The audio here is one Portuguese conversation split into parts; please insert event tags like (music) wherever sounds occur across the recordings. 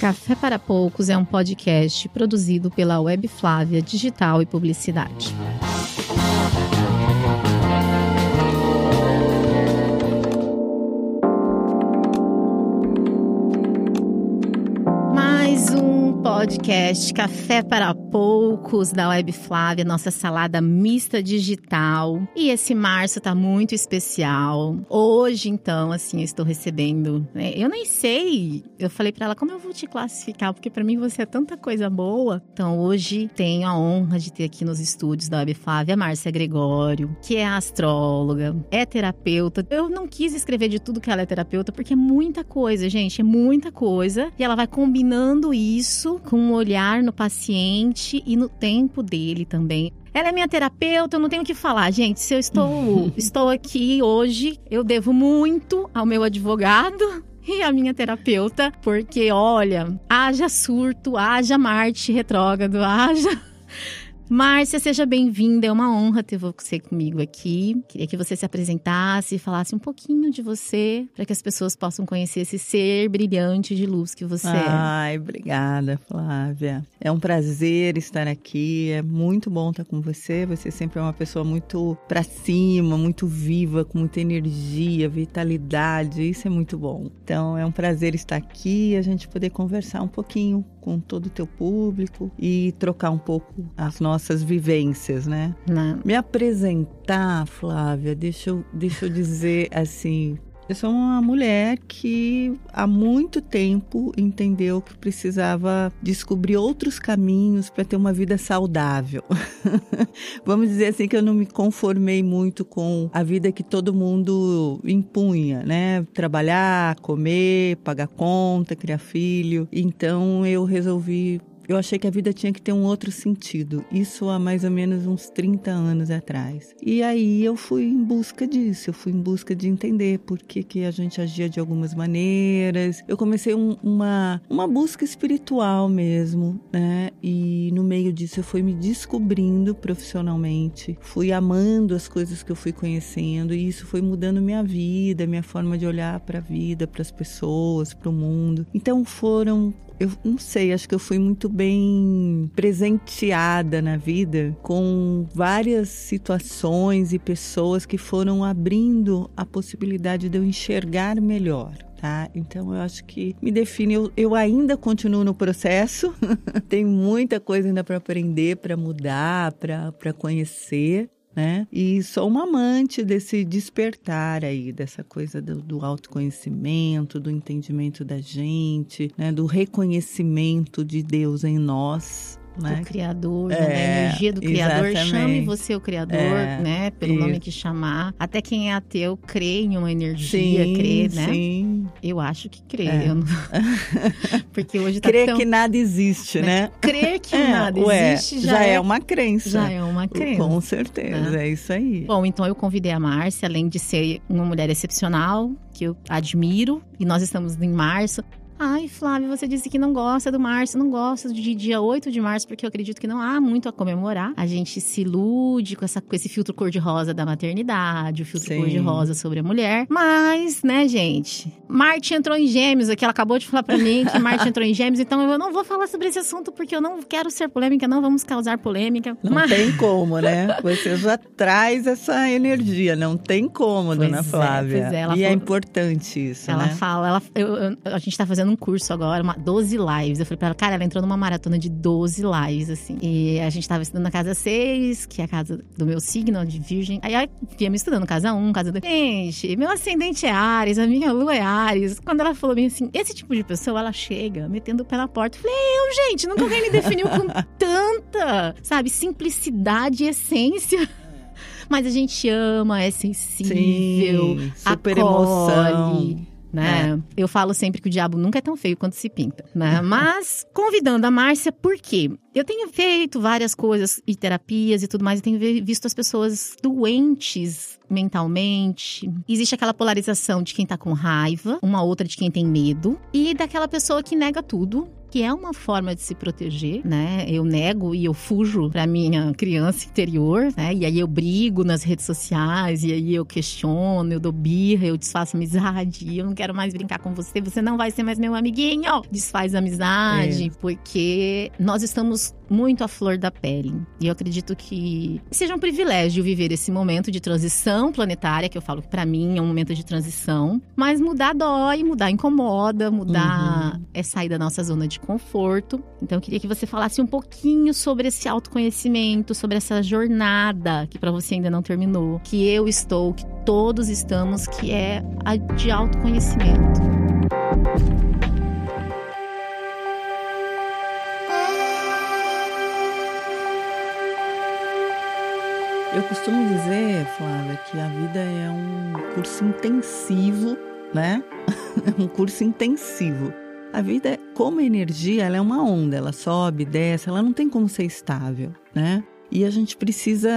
Café para Poucos é um podcast produzido pela Web Flávia Digital e Publicidade. Mais um podcast Café para Poucos da Web Flávia, nossa salada mista digital. E esse março tá muito especial. Hoje, então, assim, eu estou recebendo. Né? Eu nem sei. Eu falei para ela como eu vou te classificar, porque para mim você é tanta coisa boa. Então, hoje tenho a honra de ter aqui nos estúdios da Web Flávia Márcia Gregório, que é astróloga, é terapeuta. Eu não quis escrever de tudo que ela é terapeuta, porque é muita coisa, gente, é muita coisa. E ela vai combinando isso com um olhar no paciente e no tempo dele também. Ela é minha terapeuta, eu não tenho o que falar, gente. Se eu estou, (laughs) estou aqui hoje, eu devo muito ao meu advogado, (laughs) e a minha terapeuta, porque olha, haja surto, haja Marte retrógrado, haja Márcia, seja bem-vinda. É uma honra ter você comigo aqui. Queria que você se apresentasse e falasse um pouquinho de você, para que as pessoas possam conhecer esse ser brilhante de luz que você é. Ai, obrigada, Flávia. É um prazer estar aqui. É muito bom estar com você. Você sempre é uma pessoa muito para cima, muito viva, com muita energia, vitalidade. Isso é muito bom. Então, é um prazer estar aqui e a gente poder conversar um pouquinho com todo o teu público e trocar um pouco as nossas vivências, né? Não. Me apresentar, Flávia, deixa eu, deixa eu dizer assim, eu sou uma mulher que há muito tempo entendeu que precisava descobrir outros caminhos para ter uma vida saudável. (laughs) Vamos dizer assim que eu não me conformei muito com a vida que todo mundo impunha, né? Trabalhar, comer, pagar conta, criar filho. Então eu resolvi eu achei que a vida tinha que ter um outro sentido. Isso há mais ou menos uns 30 anos atrás. E aí eu fui em busca disso, eu fui em busca de entender por que, que a gente agia de algumas maneiras. Eu comecei um, uma, uma busca espiritual mesmo, né? E no meio disso eu fui me descobrindo profissionalmente, fui amando as coisas que eu fui conhecendo e isso foi mudando minha vida, minha forma de olhar para a vida, para as pessoas, para o mundo. Então foram eu não sei, acho que eu fui muito bem presenteada na vida com várias situações e pessoas que foram abrindo a possibilidade de eu enxergar melhor. Tá? Então eu acho que me define. Eu, eu ainda continuo no processo, (laughs) tem muita coisa ainda para aprender, para mudar, para conhecer né? E sou uma amante desse despertar aí, dessa coisa do, do autoconhecimento, do entendimento da gente, né? Do reconhecimento de Deus em nós, né? do criador, né? é, da energia do criador. exatamente. Chame você o criador, É, né? Pelo isso. nome que chamar. Até quem é ateu crê em uma energia, Sim, crê, né? sim. Eu acho que crê. É. não- (laughs) Porque hoje tá Crer tão... que nada existe, né? Crer que (laughs) É, nada ué, existe já, é, uma crença. já é uma crença. Com certeza, é isso aí. Bom, então eu convidei a Márcia, além de ser uma mulher excepcional, que eu admiro, e nós estamos em março. Ai, Flávia, você disse que não gosta do março, não gosta de dia 8 de março, porque eu acredito que não há muito a comemorar. A gente se ilude com, essa, com esse filtro cor-de-rosa da maternidade, o filtro cor-de-rosa sobre a mulher. Mas, né, gente? Marte entrou em gêmeos aqui, ela acabou de falar pra mim que Marte entrou em gêmeos, então eu não vou falar sobre esse assunto, porque eu não quero ser polêmica, não vamos causar polêmica. Não Mas- tem como, né? Você já traz essa energia, não tem como, Pois dona é, Flávia. pois é, ela e é falou- importante isso, Ela né? fala, ela, eu- eu- a gente tá fazendo um curso agora, uma, 12 lives. Eu falei pra ela, cara, ela entrou numa maratona de 12 lives, assim. E a gente tava estudando na casa 6, que é a casa do meu signo, de virgem. Aí aí viemos estudando casa 1, casa 2. Gente, meu ascendente é Ares, a minha lua é Ares. Quando ela falou bem assim, esse tipo de pessoa, ela chega metendo o pé na porta. Eu falei, eu, gente, nunca alguém me definiu com (laughs) tanta, sabe, simplicidade e essência. Mas a gente ama, é sensível, Sim, super acolhe, emoção. Né? Eu falo sempre que o diabo nunca é tão feio quanto se pinta, né? Mas convidando a Márcia, por quê? Eu tenho feito várias coisas e terapias e tudo mais, e tenho visto as pessoas doentes mentalmente. Existe aquela polarização de quem tá com raiva, uma outra de quem tem medo, e daquela pessoa que nega tudo. Que é uma forma de se proteger, né? Eu nego e eu fujo pra minha criança interior, né? E aí eu brigo nas redes sociais, e aí eu questiono, eu dou birra, eu desfaço amizade, eu não quero mais brincar com você, você não vai ser mais meu amiguinho. Desfaz amizade, é. porque nós estamos muito à flor da pele. E eu acredito que seja um privilégio viver esse momento de transição planetária, que eu falo que para mim é um momento de transição, mas mudar dói, mudar incomoda, mudar uhum. é sair da nossa zona de conforto. Então eu queria que você falasse um pouquinho sobre esse autoconhecimento, sobre essa jornada que para você ainda não terminou, que eu estou, que todos estamos, que é a de autoconhecimento. Eu costumo dizer, Flávia, que a vida é um curso intensivo, né? (laughs) um curso intensivo. A vida, como energia, ela é uma onda, ela sobe, desce, ela não tem como ser estável, né? E a gente precisa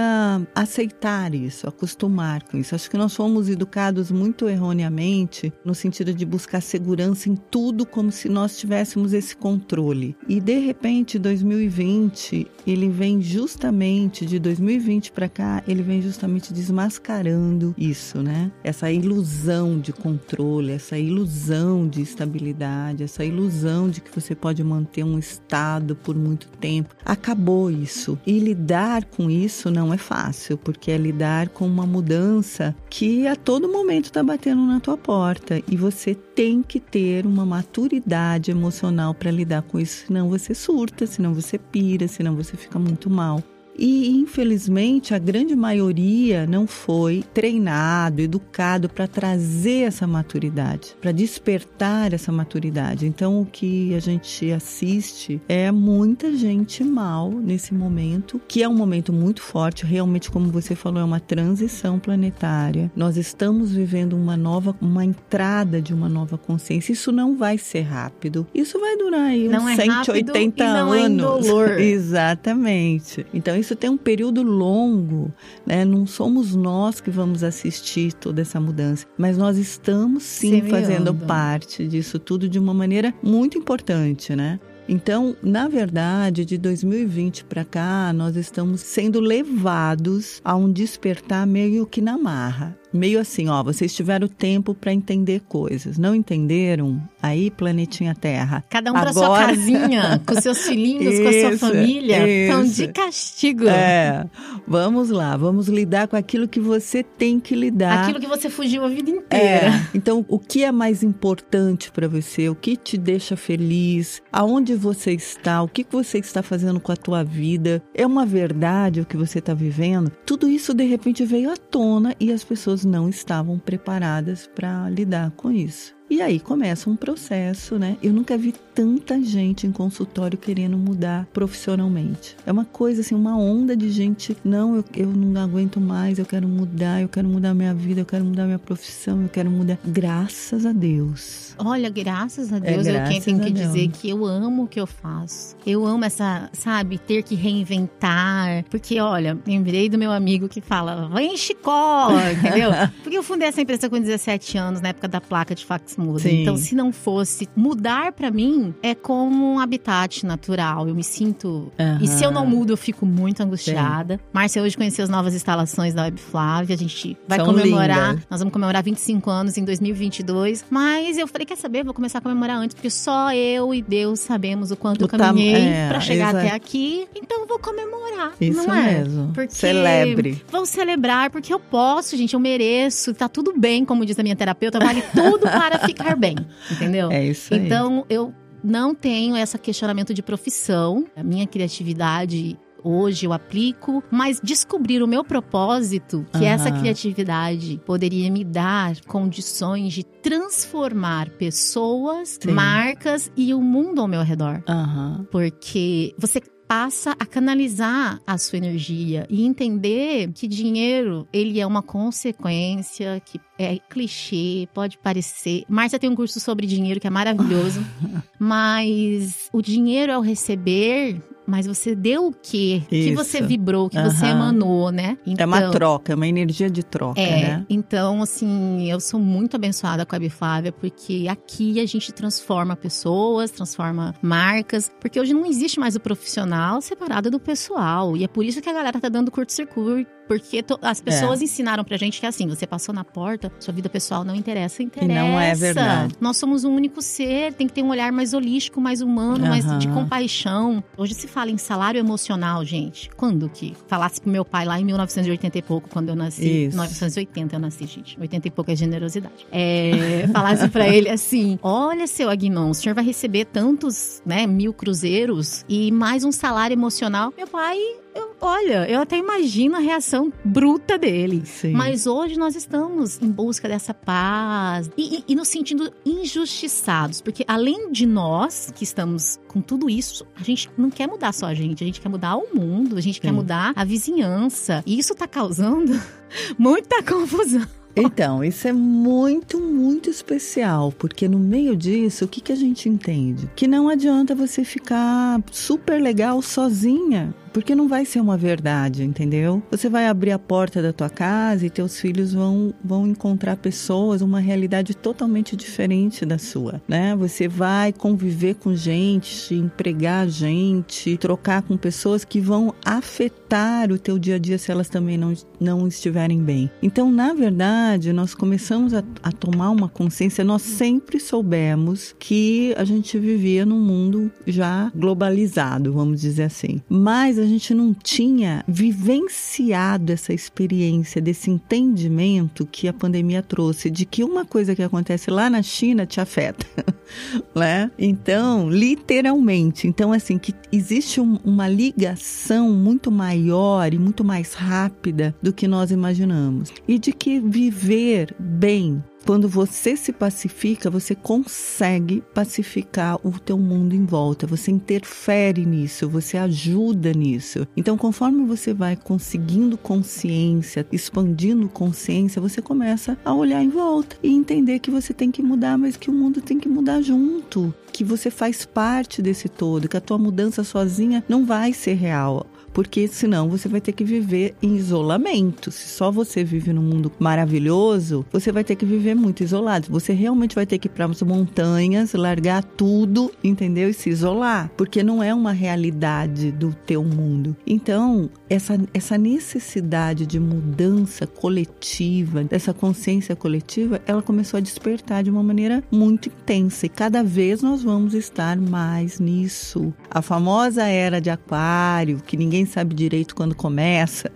aceitar isso, acostumar com isso. Acho que nós fomos educados muito erroneamente no sentido de buscar segurança em tudo como se nós tivéssemos esse controle. E de repente, 2020, ele vem justamente de 2020 para cá, ele vem justamente desmascarando isso, né? Essa ilusão de controle, essa ilusão de estabilidade, essa ilusão de que você pode manter um estado por muito tempo. Acabou isso. E lidar lidar com isso não é fácil, porque é lidar com uma mudança que a todo momento está batendo na tua porta e você tem que ter uma maturidade emocional para lidar com isso, senão você surta, senão você pira, senão você fica muito mal. E infelizmente a grande maioria não foi treinado, educado para trazer essa maturidade, para despertar essa maturidade. Então o que a gente assiste é muita gente mal nesse momento, que é um momento muito forte, realmente como você falou, é uma transição planetária. Nós estamos vivendo uma nova, uma entrada de uma nova consciência. Isso não vai ser rápido. Isso vai durar aí não uns é 180 não anos. É indolor. (laughs) Exatamente. Então isso tem um período longo, né? Não somos nós que vamos assistir toda essa mudança, mas nós estamos sim Semeando. fazendo parte disso tudo de uma maneira muito importante, né? Então, na verdade, de 2020 para cá, nós estamos sendo levados a um despertar meio que na marra meio assim, ó, vocês tiveram tempo para entender coisas, não entenderam? Aí, planetinha Terra. Cada um para sua casinha, com seus filhinhos, isso, com a sua família, estão de castigo. É. Vamos lá, vamos lidar com aquilo que você tem que lidar. Aquilo que você fugiu a vida inteira. É. Então, o que é mais importante para você? O que te deixa feliz? Aonde você está? O que você está fazendo com a tua vida? É uma verdade o que você está vivendo? Tudo isso de repente veio à tona e as pessoas não estavam preparadas para lidar com isso. E aí começa um processo, né? Eu nunca vi tanta gente em consultório querendo mudar profissionalmente. É uma coisa assim, uma onda de gente, não, eu, eu não aguento mais, eu quero mudar, eu quero mudar minha vida, eu quero mudar minha profissão, eu quero mudar. Graças a Deus. Olha, graças a Deus, é, graças eu tenho que dizer que eu amo o que eu faço. Eu amo essa, sabe, ter que reinventar. Porque, olha, lembrei do meu amigo que fala, vai em Chicó, entendeu? (laughs) Porque eu fundei essa empresa com 17 anos, na época da placa de fax muda. Sim. Então, se não fosse mudar para mim, é como um habitat natural. Eu me sinto. Uhum. E se eu não mudo, eu fico muito angustiada. Márcia hoje conheceu as novas instalações da Web Flávia. A gente vai São comemorar. Lindas. Nós vamos comemorar 25 anos em 2022. Mas eu falei, quer saber? Vou começar a comemorar antes, porque só eu e Deus sabemos o quanto o eu caminhei tam... é, para chegar exato. até aqui. Então, vou comemorar. Isso não é? mesmo. Porque Celebre. Vou celebrar, porque eu posso, gente. Eu mereço. Tá tudo bem, como diz a minha terapeuta. Vale tudo para (laughs) ficar bem, entendeu? É isso aí. Então, eu não tenho esse questionamento de profissão. A minha criatividade hoje eu aplico, mas descobrir o meu propósito, que uhum. essa criatividade poderia me dar condições de transformar pessoas, Sim. marcas e o mundo ao meu redor. Uhum. Porque você passa a canalizar a sua energia e entender que dinheiro, ele é uma consequência que é clichê, pode parecer. Márcia tem um curso sobre dinheiro que é maravilhoso, (laughs) mas o dinheiro ao receber mas você deu o quê? O que Isso. você vibrou, que você Aham. emanou, né? É uma troca, é uma energia de troca, É, né? então, assim, eu sou muito abençoada com a Biflávia, porque aqui a gente transforma pessoas, transforma marcas, porque hoje não existe mais o profissional separado do pessoal. E é por isso que a galera tá dando curto-circuito, porque to- as pessoas ensinaram pra gente que assim, você passou na porta, sua vida pessoal não interessa, interessa. não é verdade. Nós somos um único ser, tem que ter um olhar mais holístico, mais humano, mais de compaixão. Hoje se fala em salário emocional, gente. Quando que? Falasse pro meu pai lá em 1980 e pouco, quando eu nasci. Isso. 1980 eu nasci, gente. 80 e pouco é generosidade. É, (laughs) falasse pra ele assim: olha, seu Agnon, o senhor vai receber tantos, né, mil cruzeiros e mais um salário emocional. Meu pai, eu- olha, eu até imagino a reação bruta dele. Sim. Mas hoje nós estamos em busca dessa paz e, e, e nos sentindo injustiçados, porque além de nós que estamos com tudo isso, a gente não quer mudar só a gente, a gente quer mudar o mundo, a gente quer Sim. mudar a vizinhança. E isso tá causando (laughs) muita confusão. Então, isso é muito, muito especial, porque no meio disso, o que, que a gente entende? Que não adianta você ficar super legal sozinha, porque não vai ser uma verdade, entendeu? Você vai abrir a porta da tua casa e teus filhos vão, vão encontrar pessoas, uma realidade totalmente diferente da sua, né? Você vai conviver com gente, empregar gente, trocar com pessoas que vão afetar o teu dia a dia se elas também não, não estiverem bem. Então, na verdade, nós começamos a, a tomar uma consciência, nós sempre soubemos que a gente vivia num mundo já globalizado, vamos dizer assim. Mas a gente não tinha vivenciado essa experiência, desse entendimento que a pandemia trouxe, de que uma coisa que acontece lá na China te afeta. (laughs) né? Então, literalmente. Então, assim, que existe um- uma ligação muito maior e muito mais rápida do que nós imaginamos. E de que viver bem. Quando você se pacifica, você consegue pacificar o teu mundo em volta. Você interfere nisso, você ajuda nisso. Então, conforme você vai conseguindo consciência, expandindo consciência, você começa a olhar em volta e entender que você tem que mudar, mas que o mundo tem que mudar junto, que você faz parte desse todo, que a tua mudança sozinha não vai ser real porque senão você vai ter que viver em isolamento. Se só você vive num mundo maravilhoso, você vai ter que viver muito isolado. Você realmente vai ter que ir para as montanhas, largar tudo, entendeu? E se isolar, porque não é uma realidade do teu mundo. Então, essa, essa necessidade de mudança coletiva, dessa consciência coletiva, ela começou a despertar de uma maneira muito intensa e cada vez nós vamos estar mais nisso. A famosa era de aquário, que ninguém sabe direito quando começa,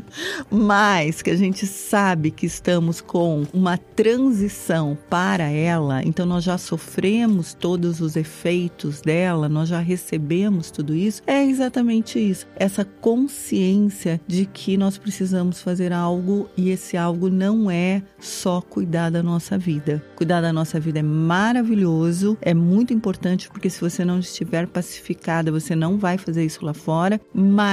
(laughs) mas que a gente sabe que estamos com uma transição para ela, então nós já sofremos todos os efeitos dela, nós já recebemos tudo isso, é exatamente isso. Essa consciência de que nós precisamos fazer algo e esse algo não é só cuidar da nossa vida. Cuidar da nossa vida é maravilhoso, é muito importante porque se você não estiver pacificada, você não vai fazer isso lá fora, mas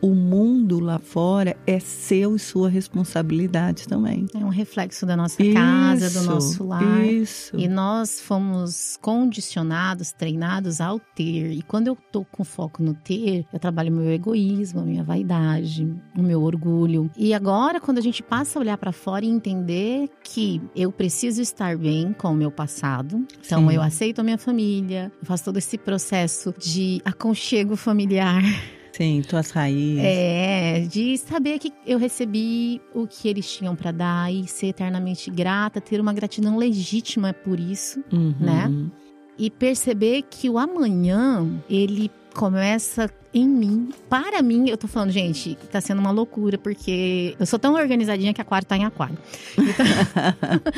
o mundo lá fora é seu e sua responsabilidade também. É um reflexo da nossa casa, do nosso lar. Isso. E nós fomos condicionados, treinados ao ter. E quando eu tô com foco no ter, eu trabalho meu egoísmo, a minha vaidade, o meu orgulho. E agora, quando a gente passa a olhar pra fora e entender que eu preciso estar bem com o meu passado, então Sim. eu aceito a minha família, eu faço todo esse processo de aconchego familiar. (laughs) Sim, tuas raízes. É, de saber que eu recebi o que eles tinham pra dar e ser eternamente grata, ter uma gratidão legítima por isso Uhum. né? e perceber que o amanhã ele começa em mim. Para mim, eu tô falando, gente, tá sendo uma loucura, porque eu sou tão organizadinha que aquário tá em aquário. Então, (laughs)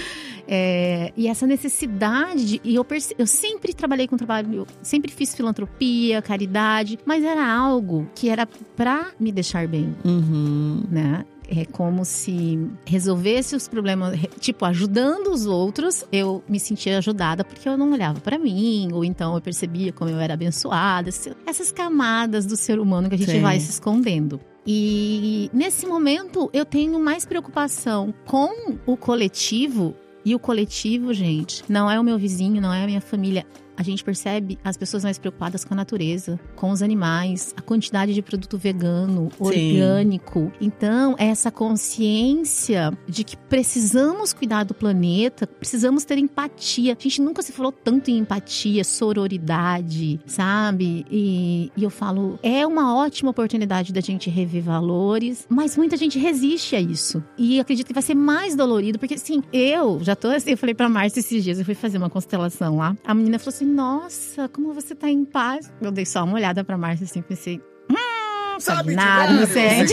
é, e essa necessidade, de, e eu, perce, eu sempre trabalhei com trabalho, eu sempre fiz filantropia, caridade, mas era algo que era pra me deixar bem, Uhum. né? É como se resolvesse os problemas, tipo, ajudando os outros, eu me sentia ajudada porque eu não olhava pra mim, ou então eu percebia como eu era abençoada, essas camadas do ser humano que a gente Sim. vai se escondendo. E nesse momento eu tenho mais preocupação com o coletivo, e o coletivo, gente, não é o meu vizinho, não é a minha família. A gente percebe as pessoas mais preocupadas com a natureza, com os animais, a quantidade de produto vegano, orgânico. Então, essa consciência de que precisamos cuidar do planeta, precisamos ter empatia. A gente nunca se falou tanto em empatia, sororidade, sabe? E, e eu falo, é uma ótima oportunidade da gente rever valores, mas muita gente resiste a isso. E acredito que vai ser mais dolorido, porque assim, eu já tô assim, eu falei pra Márcia esses dias, eu fui fazer uma constelação lá. A menina falou assim: Nossa, como você tá em paz. Eu dei só uma olhada pra Márcia assim, pensei. Hum, sabe nada, não sei.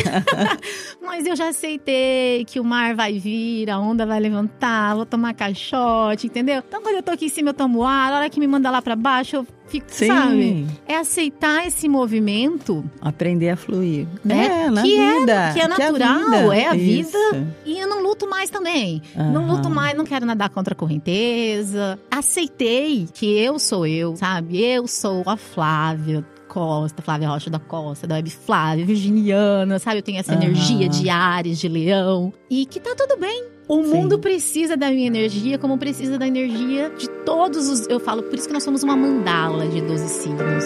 (laughs) Mas eu já aceitei que o mar vai vir, a onda vai levantar, vou tomar caixote, entendeu? Então, quando eu tô aqui em cima, eu tomo ar, a hora que me manda lá pra baixo, eu fico, Sim. sabe? É aceitar esse movimento. Aprender a fluir. Né? É, na que é vida. É, que é natural, que é a vida. É a vida. E eu não luto mais também. Uhum. Não luto mais, não quero nadar contra a correnteza. Aceitei que eu sou eu, sabe? Eu sou a Flávia Costa, Flávia Rocha da Costa, da Web Flávia, Virginiana, sabe? Eu tenho essa uhum. energia de Ares, de Leão. E que tá tudo bem. O Sim. mundo precisa da minha energia, como precisa da energia de todos os. Eu falo, por isso que nós somos uma mandala de 12 signos.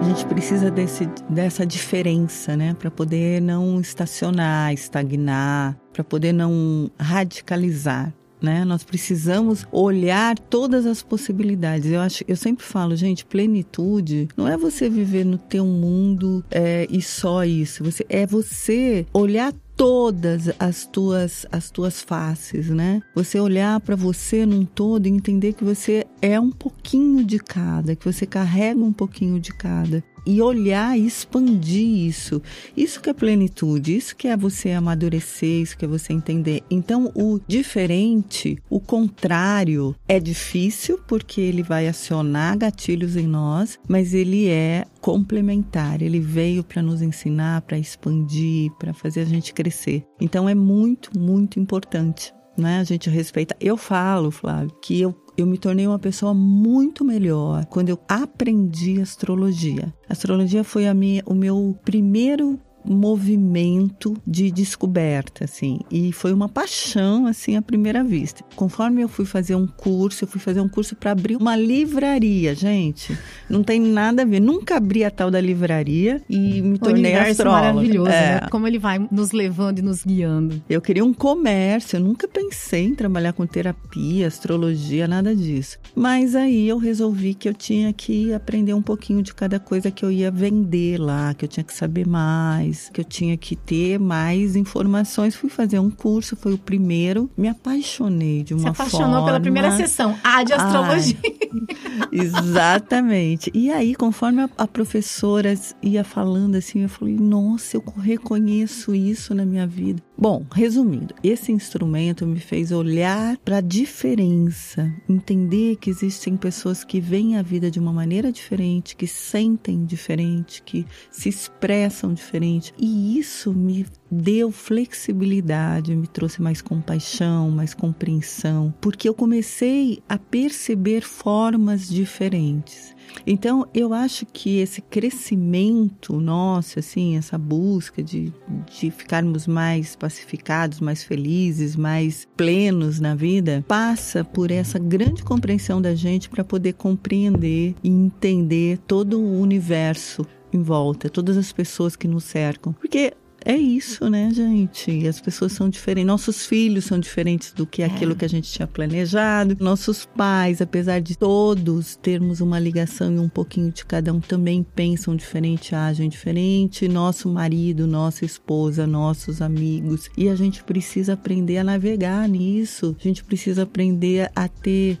A gente precisa desse, dessa diferença, né? Para poder não estacionar, estagnar, para poder não radicalizar. Né? Nós precisamos olhar todas as possibilidades. Eu acho, eu sempre falo, gente, plenitude não é você viver no teu mundo é, e só isso. Você é você olhar todas as tuas as tuas faces, né? Você olhar para você num todo e entender que você é um pouquinho de cada, que você carrega um pouquinho de cada e olhar e expandir isso. Isso que é plenitude, isso que é você amadurecer, isso que é você entender. Então, o diferente, o contrário, é difícil porque ele vai acionar gatilhos em nós, mas ele é complementar. Ele veio para nos ensinar, para expandir, para fazer a gente crescer. Então, é muito, muito importante. Né? A gente respeita. Eu falo, Flávio, que eu eu me tornei uma pessoa muito melhor quando eu aprendi astrologia. A astrologia foi minha, o meu primeiro movimento de descoberta, assim. E foi uma paixão, assim, à primeira vista. Conforme eu fui fazer um curso, eu fui fazer um curso para abrir uma livraria, gente. Não tem nada a ver. Nunca abri a tal da livraria e me tornei astróloga. maravilhoso, é. né? Como ele vai nos levando e nos guiando. Eu queria um comércio, eu nunca pensei em trabalhar com terapia, astrologia, nada disso. Mas aí eu resolvi que eu tinha que aprender um pouquinho de cada coisa que eu ia vender lá, que eu tinha que saber mais que eu tinha que ter mais informações. Fui fazer um curso, foi o primeiro. Me apaixonei de uma forma. Se apaixonou forma... pela primeira sessão, a de astrologia. Ai, (laughs) exatamente. E aí, conforme a, a professora ia falando assim, eu falei, nossa, eu reconheço isso na minha vida. Bom, resumindo, esse instrumento me fez olhar para a diferença, entender que existem pessoas que veem a vida de uma maneira diferente, que sentem diferente, que se expressam diferente. E isso me deu flexibilidade, me trouxe mais compaixão, mais compreensão, porque eu comecei a perceber formas diferentes. Então, eu acho que esse crescimento nosso, assim, essa busca de, de ficarmos mais pacificados, mais felizes, mais plenos na vida, passa por essa grande compreensão da gente para poder compreender e entender todo o universo em volta, todas as pessoas que nos cercam. Porque é isso, né, gente? As pessoas são diferentes. Nossos filhos são diferentes do que é. aquilo que a gente tinha planejado. Nossos pais, apesar de todos termos uma ligação e um pouquinho de cada um, também pensam diferente, agem diferente. Nosso marido, nossa esposa, nossos amigos. E a gente precisa aprender a navegar nisso. A gente precisa aprender a ter,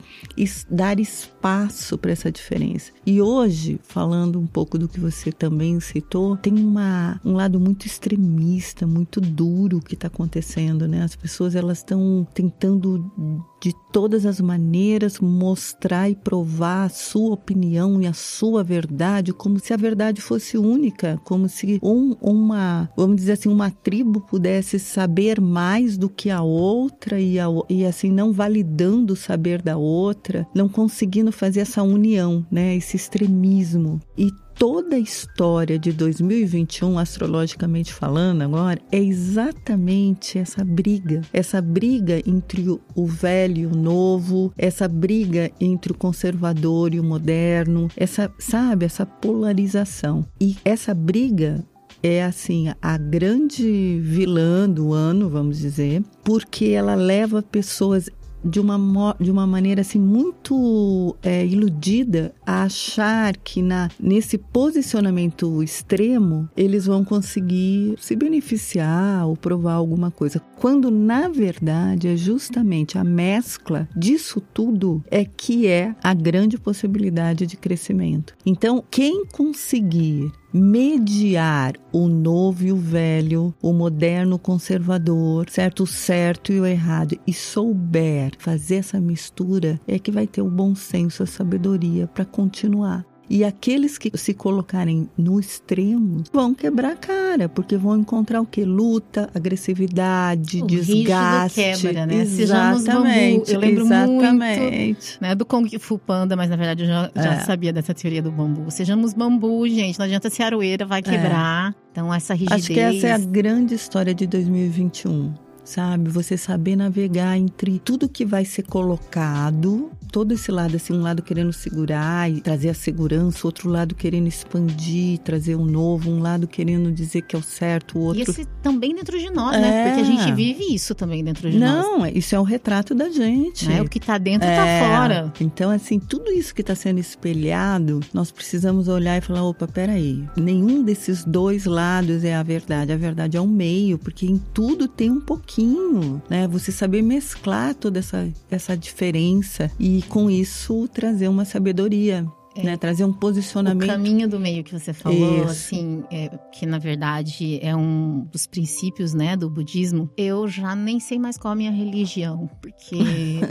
dar espaço para essa diferença. E hoje, falando um pouco do que você também citou, tem uma, um lado muito extremista muito duro que está acontecendo, né? As pessoas elas estão tentando de todas as maneiras mostrar e provar a sua opinião e a sua verdade, como se a verdade fosse única, como se um, uma, vamos dizer assim, uma tribo pudesse saber mais do que a outra e, a, e assim não validando o saber da outra, não conseguindo fazer essa união, né? Esse extremismo. E toda a história de 2021, astrologicamente falando agora, é exatamente essa briga. Essa briga entre o velho e o novo, essa briga entre o conservador e o moderno, essa, sabe, essa polarização. E essa briga é assim a grande vilã do ano, vamos dizer, porque ela leva pessoas de uma, de uma maneira assim muito é, iludida a achar que na, nesse posicionamento extremo eles vão conseguir se beneficiar ou provar alguma coisa. Quando na verdade é justamente a mescla disso tudo é que é a grande possibilidade de crescimento. Então, quem conseguir mediar o novo e o velho, o moderno conservador, certo, o certo e o errado, e souber fazer essa mistura, é que vai ter o bom senso, a sabedoria para continuar. E aqueles que se colocarem no extremo vão quebrar a cara, porque vão encontrar o que? Luta, agressividade, o desgaste. quebra, né? Exatamente. Eu lembro exatamente. muito né, do Kung Fu Panda, mas na verdade eu já, já é. sabia dessa teoria do bambu. Sejamos bambu, gente. Não adianta ser aroeira, vai é. quebrar. É. Então essa rigidez. Acho que essa é a grande história de 2021 sabe? Você saber navegar entre tudo que vai ser colocado, todo esse lado, assim, um lado querendo segurar e trazer a segurança, outro lado querendo expandir, trazer um novo, um lado querendo dizer que é o certo, o outro. E esse também dentro de nós, é. né? Porque a gente vive isso também dentro de Não, nós. Não, isso é o retrato da gente. É, o que tá dentro tá é. tá fora. Então, assim, tudo isso que tá sendo espelhado, nós precisamos olhar e falar: opa, peraí, nenhum desses dois lados é a verdade. A verdade é o meio, porque em tudo tem um pouquinho pouquinho, né? Você saber mesclar toda essa, essa diferença e com isso trazer uma sabedoria. É, né, trazer um posicionamento. O caminho do meio que você falou, Isso. assim, é, que na verdade é um dos princípios, né, do budismo. Eu já nem sei mais qual é a minha religião, porque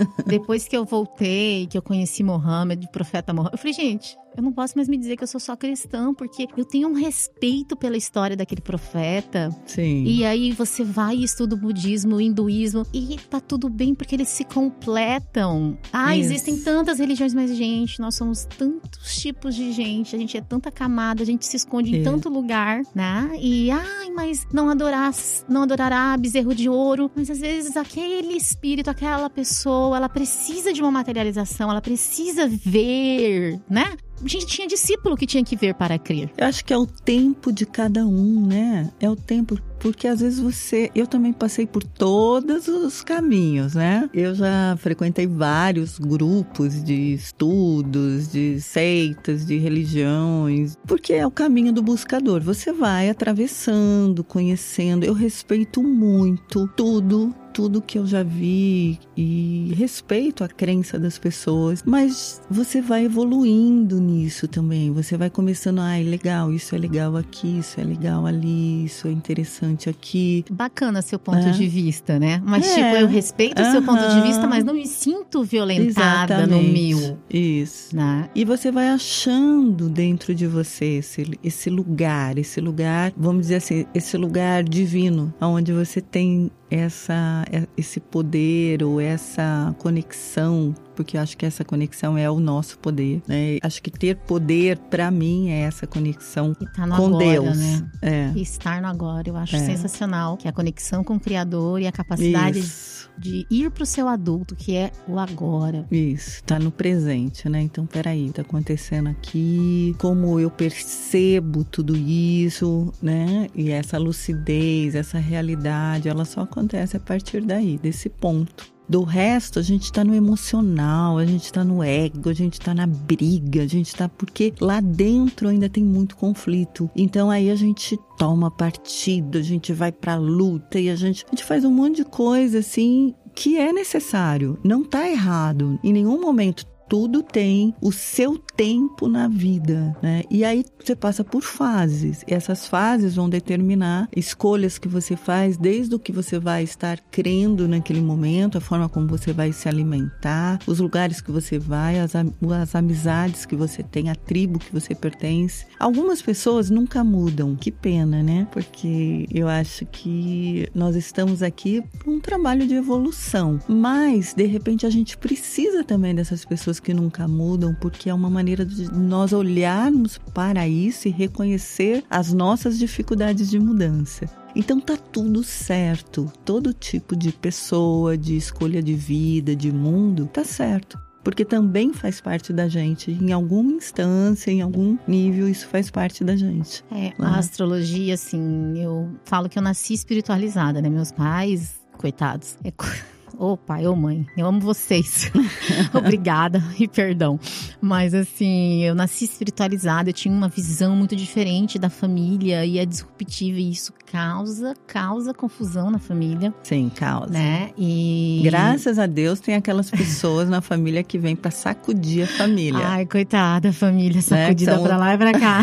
(laughs) depois que eu voltei, que eu conheci Mohammed, o profeta Mohammed, eu falei, gente, eu não posso mais me dizer que eu sou só cristã, porque eu tenho um respeito pela história daquele profeta. Sim. E aí você vai e estuda o budismo, o hinduísmo, e tá tudo bem porque eles se completam. Ah, Isso. existem tantas religiões, mas, gente, nós somos tantos tipos de gente, a gente é tanta camada, a gente se esconde Isso. em tanto lugar, né? E, ai, mas não adorar, não adorará bezerro de ouro. Mas às vezes aquele espírito, aquela pessoa, ela precisa de uma materialização, ela precisa ver, né? Gente tinha discípulo que tinha que ver para crer. Eu acho que é o tempo de cada um, né? É o tempo porque às vezes você, eu também passei por todos os caminhos, né? Eu já frequentei vários grupos de estudos, de seitas, de religiões, porque é o caminho do buscador. Você vai atravessando, conhecendo. Eu respeito muito tudo tudo que eu já vi e respeito a crença das pessoas, mas você vai evoluindo nisso também. Você vai começando, ai, legal, isso é legal aqui, isso é legal ali, isso é interessante aqui. Bacana seu ponto é. de vista, né? Mas é. tipo, eu respeito o seu ponto de vista, mas não me sinto violentada Exatamente. no meu. Isso. Né? E você vai achando dentro de você esse, esse lugar, esse lugar, vamos dizer assim, esse lugar divino, onde você tem essa, é, esse poder ou essa conexão, porque eu acho que essa conexão é o nosso poder. Né? Acho que ter poder, para mim, é essa conexão tá com agora, Deus. Né? É. Estar no agora, eu acho é. sensacional. Que é a conexão com o Criador e a capacidade Isso. de ir para o seu adulto, que é o agora. Isso, tá no presente, né? Então, peraí, tá acontecendo aqui, como eu percebo tudo isso, né? E essa lucidez, essa realidade, ela só acontece a partir daí, desse ponto. Do resto, a gente está no emocional, a gente está no ego, a gente está na briga, a gente está porque lá dentro ainda tem muito conflito. Então aí a gente toma partido, a gente vai para luta e a gente, a gente faz um monte de coisa assim que é necessário, não está errado. Em nenhum momento tudo tem o seu tempo na vida, né? E aí você passa por fases. E essas fases vão determinar escolhas que você faz, desde o que você vai estar crendo naquele momento, a forma como você vai se alimentar, os lugares que você vai, as, as amizades que você tem, a tribo que você pertence. Algumas pessoas nunca mudam. Que pena, né? Porque eu acho que nós estamos aqui por um trabalho de evolução. Mas, de repente, a gente precisa também dessas pessoas que nunca mudam, porque é uma maneira de nós olharmos para isso e reconhecer as nossas dificuldades de mudança. Então tá tudo certo. Todo tipo de pessoa, de escolha de vida, de mundo, tá certo porque também faz parte da gente. Em alguma instância, em algum nível, isso faz parte da gente. É, né? a astrologia, assim, eu falo que eu nasci espiritualizada, né? Meus pais, coitados, é (laughs) Ô oh, pai, ô oh, mãe, eu amo vocês. (laughs) Obrigada e perdão. Mas assim, eu nasci espiritualizada, eu tinha uma visão muito diferente da família e é disruptiva e isso causa, causa confusão na família. Sim, causa. Né? E graças a Deus tem aquelas pessoas na família que vêm para sacudir a família. Ai, coitada, família né, sacudida né? São... para lá e para cá.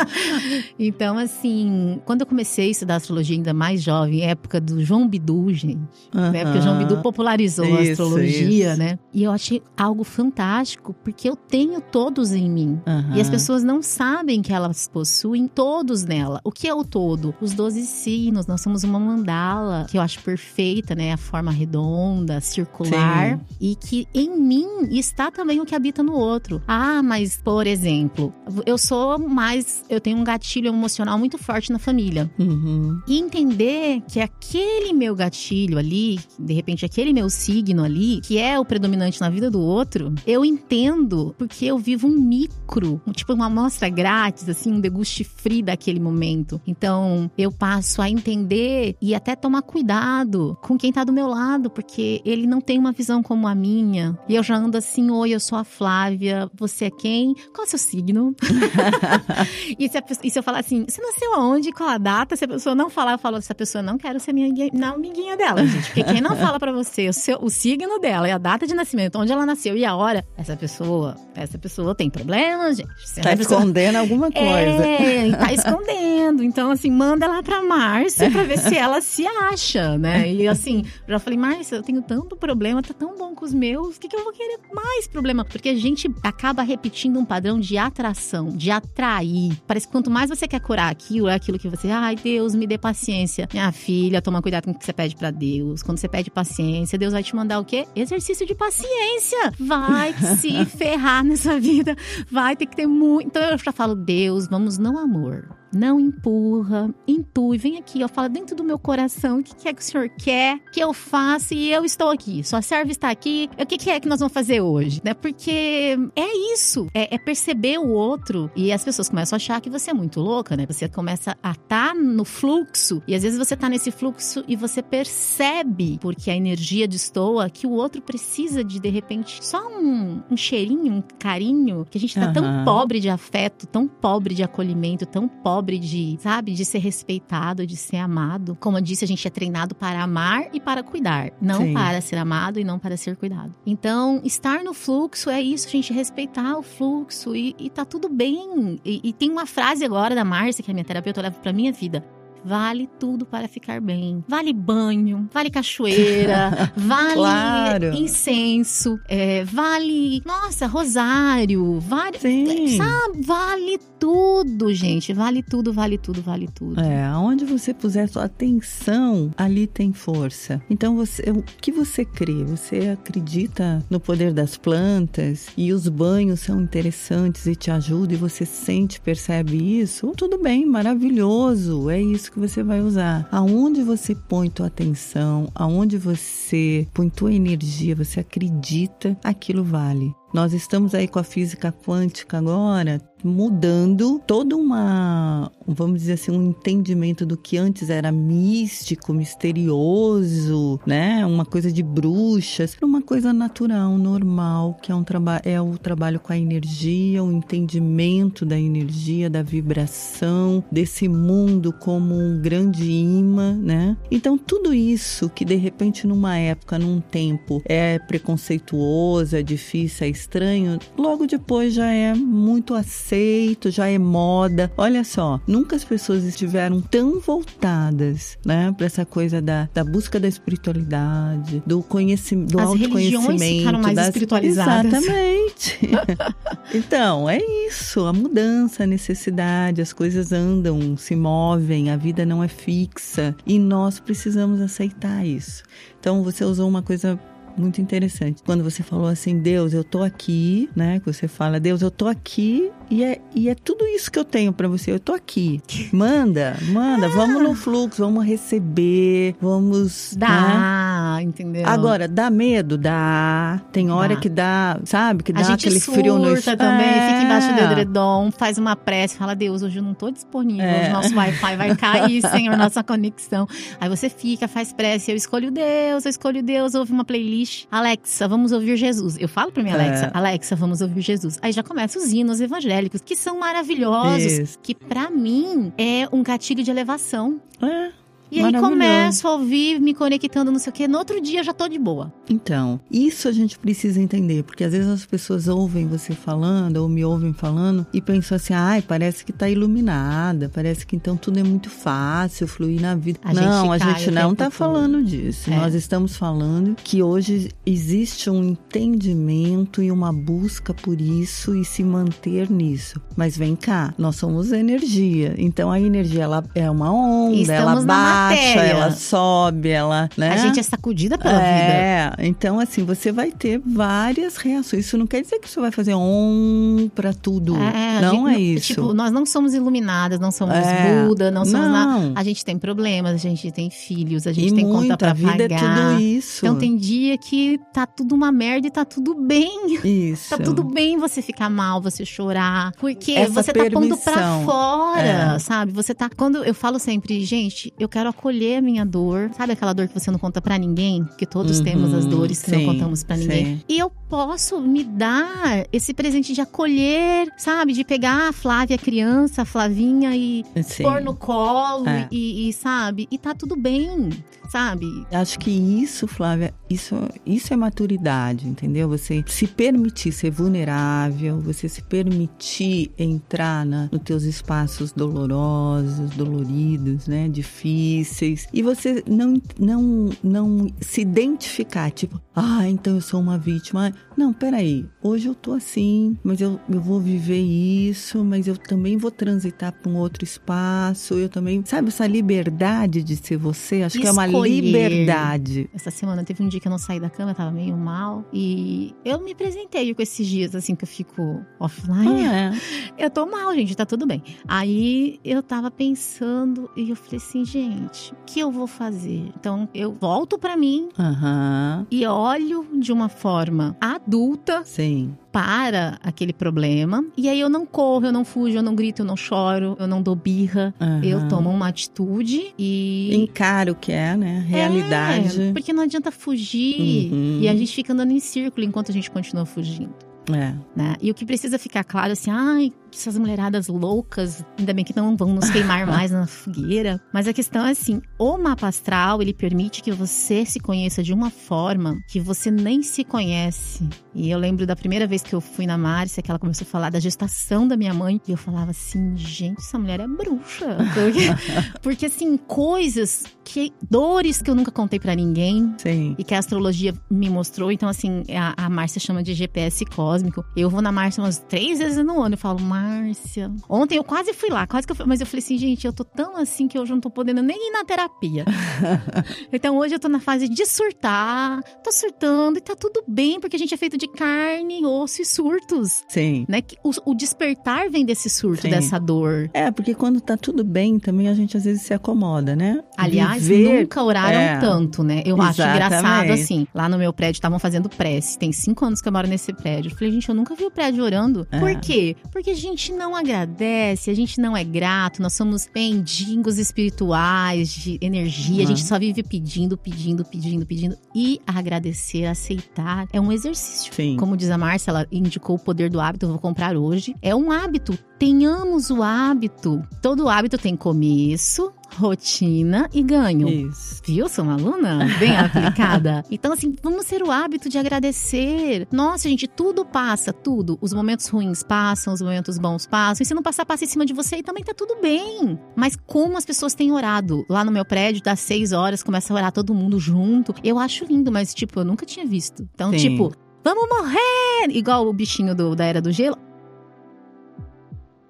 (laughs) então, assim, quando eu comecei a estudar astrologia ainda mais jovem, época do João Bidu, gente, uh né? Porque o João Bidu popularizou isso, a astrologia, isso. né? E eu achei algo fantástico, porque eu tenho todos em mim. Uhum. E as pessoas não sabem que elas possuem todos nela. O que é o todo? Os 12 signos, nós somos uma mandala, que eu acho perfeita, né? A forma redonda, circular. Sim. E que em mim está também o que habita no outro. Ah, mas, por exemplo, eu sou mais. Eu tenho um gatilho emocional muito forte na família. Uhum. E entender que aquele meu gatilho ali, de repente, repente, aquele meu signo ali, que é o predominante na vida do outro, eu entendo porque eu vivo um micro, tipo uma amostra grátis, assim, um deguste free daquele momento. Então, eu passo a entender e até tomar cuidado com quem tá do meu lado, porque ele não tem uma visão como a minha. E eu já ando assim, oi, eu sou a Flávia, você é quem? Qual é o seu signo? (laughs) e, se e, se eu falar assim, você nasceu aonde? Qual a data? Se a pessoa não falar, eu falo, essa pessoa não quero ser minha, não, amiguinha dela, gente. Porque quem não fala para você o, seu, o signo dela e a data de nascimento, onde ela nasceu e a hora, essa pessoa, essa pessoa tem problemas, gente. Tá pessoa... escondendo alguma (laughs) coisa. É, tá escondendo. Então, assim, manda ela pra Márcia pra ver se ela se acha, né? E assim, já falei, Márcia, eu tenho tanto problema, tá tão bom com os meus, o que, que eu vou querer mais problema? Porque a gente acaba repetindo um padrão de atração, de atrair. Parece que quanto mais você quer curar aquilo, é aquilo que você, ai, Deus, me dê paciência. Minha filha, toma cuidado com o que você pede para Deus. Quando você pede paciência, paciência. Deus vai te mandar o quê? Exercício de paciência. Vai se (laughs) ferrar nessa vida. Vai ter que ter muito. Então eu já falo, Deus, vamos no amor não empurra, intui, vem aqui, ó, fala dentro do meu coração o que, que é que o senhor quer que eu faça e eu estou aqui. Sua serva está aqui. O que, que é que nós vamos fazer hoje? Né? Porque é isso, é, é, perceber o outro e as pessoas começam a achar que você é muito louca, né? Você começa a estar tá no fluxo e às vezes você está nesse fluxo e você percebe, porque a energia destoa, que o outro precisa de, de repente, só um, um cheirinho, um carinho, que a gente está uhum. tão pobre de afeto, tão pobre de acolhimento, tão pobre pobre de, sabe, de ser respeitado, de ser amado. Como eu disse, a gente é treinado para amar e para cuidar, não Sim. para ser amado e não para ser cuidado. Então, estar no fluxo é isso, a gente respeitar o fluxo e, e tá tudo bem. E, e tem uma frase agora da Márcia, que é minha terapeuta, eu levo pra minha vida. Vale tudo para ficar bem. Vale banho, vale cachoeira, (laughs) vale claro. incenso, é, vale, nossa, rosário, vale, Sim. sabe, vale tudo, gente. Vale tudo, vale tudo, vale tudo. É, aonde você puser sua atenção, ali tem força. Então, você, o que você crê? Você acredita no poder das plantas e os banhos são interessantes e te ajudam e você sente, percebe isso? Tudo bem, maravilhoso. É isso que você vai usar. Aonde você põe tua atenção, aonde você põe tua energia, você acredita, aquilo vale. Nós estamos aí com a física quântica agora, mudando toda uma, vamos dizer assim, um entendimento do que antes era místico, misterioso, né? Uma coisa de bruxas, uma coisa natural, normal, que é um trabalho é o trabalho com a energia, o entendimento da energia, da vibração desse mundo como um grande imã, né? Então tudo isso que de repente numa época, num tempo é preconceituoso, é difícil, é estranho, logo depois já é muito aceito, já é moda. Olha só, nunca as pessoas estiveram tão voltadas, né, para essa coisa da, da busca da espiritualidade, do conhecimento, do as autoconhecimento, ficaram mais das... espiritualizadas. Exatamente. (laughs) então, é isso, a mudança, a necessidade, as coisas andam, se movem, a vida não é fixa e nós precisamos aceitar isso. Então, você usou uma coisa muito interessante. Quando você falou assim, Deus, eu tô aqui, né? Que você fala, Deus, eu tô aqui e é, e é tudo isso que eu tenho para você. Eu tô aqui. Manda, manda, vamos no fluxo, vamos receber, vamos. Dá, né? entendeu? Agora, dá medo? Dá. Tem hora Dá. que dá, sabe? Que dá gente aquele surta frio no também, É. fica embaixo do edredom, faz uma prece, fala, Deus, hoje eu não tô disponível, É. hoje nosso Wi-Fi vai cair, (laughs) Senhor, nossa conexão. Aí você fica, faz prece, eu escolho Deus, eu escolho Deus, ouve uma playlist. Alexa, vamos ouvir Jesus. Eu falo pra minha Alexa, É. Alexa, vamos ouvir Jesus. Aí já começa os hinos evangélicos, que são maravilhosos, Isso. que pra mim é um gatilho de elevação. É. E aí começo a ouvir, me conectando, não sei o quê. No outro dia já tô de boa. Então, isso a gente precisa entender, porque às vezes as pessoas ouvem você falando ou me ouvem falando e pensam assim: ai, parece que tá iluminada, parece que então tudo é muito fácil fluir na vida. A gente não, a gente não tá todo. falando disso. É. Nós estamos falando que hoje existe um entendimento e uma busca por isso e se manter nisso. Mas vem cá, nós somos energia. Então a energia ela é uma onda, Estamos ela na baixa, matéria. ela sobe, ela, né? A gente é sacudida pela vida. É, então assim, você vai ter várias reações. Isso não quer dizer que você vai fazer um pra tudo. É, não gente- é isso. Tipo, nós não somos iluminadas, não somos É. Buda, não somos Não. nada. A gente tem problemas, a gente tem filhos, a gente e tem muito, conta pra a vida pagar. é tudo isso. Então tem dia que tá tudo uma merda e tá tudo bem. isso. Tá tudo bem você ficar mal, você chorar. Porque Essa você tá pondo pra permissão. fora, É. sabe? Você tá. Quando eu falo sempre, gente, eu quero acolher a minha dor. Sabe aquela dor que você não conta pra ninguém? Porque todos Uhum, temos as dores que sim, não contamos pra ninguém. sim. E eu posso me dar esse presente de acolher, sabe? De pegar a Flávia criança, a Flavinha e Sim. pôr no colo É. e, e, sabe? E tá tudo bem, sabe? Acho que isso, Flávia, isso, isso é maturidade, entendeu? Você se permitir ser vulnerável, você se permitir entrar na, nos teus espaços dolorosos, doloridos, né? Difíceis. E você não, não, não se identificar, tipo, ah, então eu sou uma vítima. Não, peraí, hoje eu tô assim, mas eu, eu vou viver isso, mas eu também vou transitar para um outro espaço, eu também. Sabe, essa liberdade de ser você? Acho que é uma Escolher. liberdade. Essa semana teve um dia que eu não saí da cama, eu tava meio mal. E eu me presentei com esses dias, assim, que eu fico offline. Ah, é. Eu tô mal, gente, tá tudo bem. Aí eu tava pensando e eu falei assim, gente, o que eu vou fazer? Então eu volto pra mim Aham. e olho de uma forma adulta Sim. para aquele problema. E aí eu não corro, eu não fujo, eu não grito, eu não choro, eu não dou birra. aham. Eu tomo uma atitude e. Encaro o que é, né? Realidade. É, porque não adianta fugir. Uhum. E a gente fica andando em círculo enquanto a gente continua fugindo. É. Né? E o que precisa ficar claro assim, ai, essas mulheradas loucas, ainda bem que não vão nos queimar (laughs) mais na fogueira. Mas a questão é assim, o mapa astral, ele permite que você se conheça de uma forma que você nem se conhece. E eu lembro da primeira vez que eu fui na Márcia, que ela começou a falar da gestação da minha mãe, e eu falava assim, gente, essa mulher é bruxa. (laughs) Porque, porque assim, coisas que dores que eu nunca contei pra ninguém, Sim. e que a astrologia me mostrou. Então, assim, a, a Márcia chama de GPS cósmico. Eu vou na Márcia umas três vezes no ano. Eu falo, Márcia. Ontem eu quase fui lá, quase que eu fui. Mas eu falei assim, gente, eu tô tão assim que hoje eu não tô podendo nem ir na terapia. (laughs) então hoje eu tô na fase de surtar. Tô surtando e tá tudo bem, porque a gente é feito de carne, osso e surtos. Sim. Né? O, o despertar vem desse surto, Sim. dessa dor. É, porque quando tá tudo bem, também a gente às vezes se acomoda, né? Aliás, Viver- nunca oraram é. tanto, né? Eu acho Exatamente. engraçado assim. Lá no meu prédio estavam fazendo prece. Tem cinco anos que eu moro nesse prédio. Eu falei, gente, eu nunca vi o prédio orando. É. Por quê? Porque a gente não agradece, a gente não é grato, nós somos mendigos espirituais de energia. A Uhum. gente só vive pedindo, pedindo, pedindo, pedindo. E agradecer, aceitar é um exercício. Sim. Como diz a Márcia, ela indicou o poder do hábito, eu vou comprar hoje. É um hábito. Tenhamos o hábito. Todo hábito tem começo, rotina e ganho. Isso. Viu? Sou uma aluna bem (laughs) aplicada. Então, assim, vamos ter o hábito de agradecer. Nossa, gente, tudo passa, tudo. Os momentos ruins passam, os momentos bons passam. E se não passar, passa em cima de você e também tá tudo bem. Mas como as pessoas têm orado? Lá no meu prédio, das seis horas, começa a orar todo mundo junto. Eu acho lindo, mas, tipo, eu nunca tinha visto. Então, Sim. tipo, vamos morrer! Igual o bichinho do- da Era do Gelo.